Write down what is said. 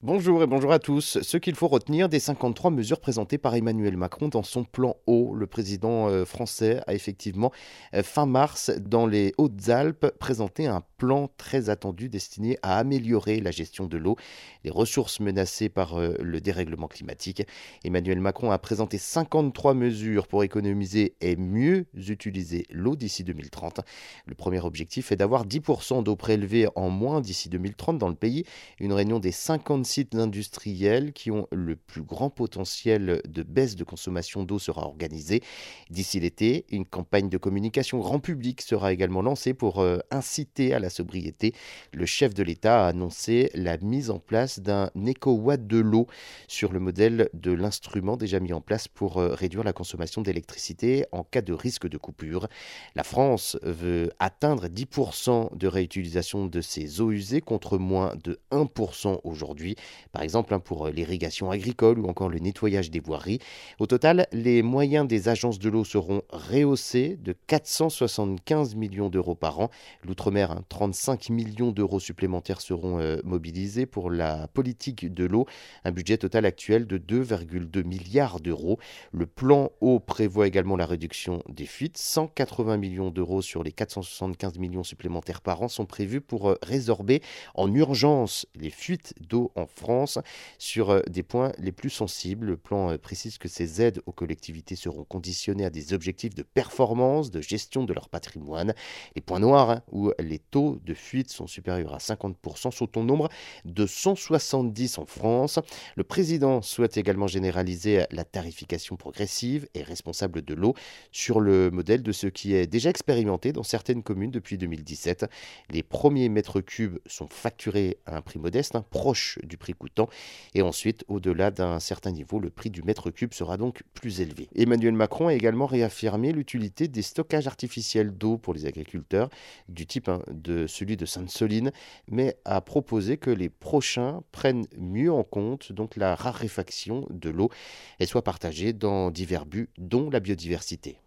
Bonjour et bonjour à tous. Ce qu'il faut retenir des 53 mesures présentées par Emmanuel Macron dans son plan eau. Le président euh, français a effectivement, euh, fin mars, dans les Hautes-Alpes, présenté un plan très attendu destiné à améliorer la gestion de l'eau, les ressources menacées par euh, le dérèglement climatique. Emmanuel Macron a présenté 53 mesures pour économiser et mieux utiliser l'eau d'ici 2030. Le premier objectif est d'avoir 10% d'eau prélevée en moins d'ici 2030 dans le pays. Une réunion des 50 sites industriels qui ont le plus grand potentiel de baisse de consommation d'eau sera organisée. D'ici l'été, une campagne de communication grand public sera également lancée pour euh, inciter à la sobriété. Le chef de l'État a annoncé la mise en place d'un éco-watt de l'eau sur le modèle de l'instrument déjà mis en place pour euh, réduire la consommation d'électricité en cas de risque de coupure. La France veut atteindre 10% de réutilisation de ses eaux usées contre moins de 1% aujourd'hui par exemple hein, pour euh, l'irrigation agricole ou encore le nettoyage des voiries. Au total, les moyens des agences de l'eau seront rehaussés de 475 millions d'euros par an. L'outre-mer, 35 hein, millions d'euros supplémentaires seront euh, mobilisés pour la politique de l'eau, un budget total actuel de 2,2 milliards d'euros. Le plan eau prévoit également la réduction des fuites. 180 millions d'euros sur les 475 millions supplémentaires par an sont prévus pour euh, résorber en urgence les fuites d'eau en France sur euh, des points les plus sensibles. Le plan euh, précise que ces aides aux collectivités seront conditionnées à des objectifs de performance, de gestion de leur patrimoine. Les points noirs, hein, où les taux de fuite sont supérieurs à 50%, sont au nombre de 170 en France. Le président souhaite également généraliser la tarification progressive et responsable de l'eau sur le modèle de ce qui est déjà expérimenté dans certaines communes depuis 2017. Les premiers mètres cubes sont facturés à un prix modeste, hein, proche du prix coûtant. Et ensuite, au-delà d'un certain niveau, le prix du mètre cube sera donc plus élevé. Emmanuel Macron a également réaffirmé l'utilité des stockages artificiels d'eau pour les agriculteurs, du type hein, de celui de Sainte-Soline, mais a proposé que les prochains prennent mieux en compte la raréfaction de l'eau et soient partagés dans divers buts, dont la biodiversité.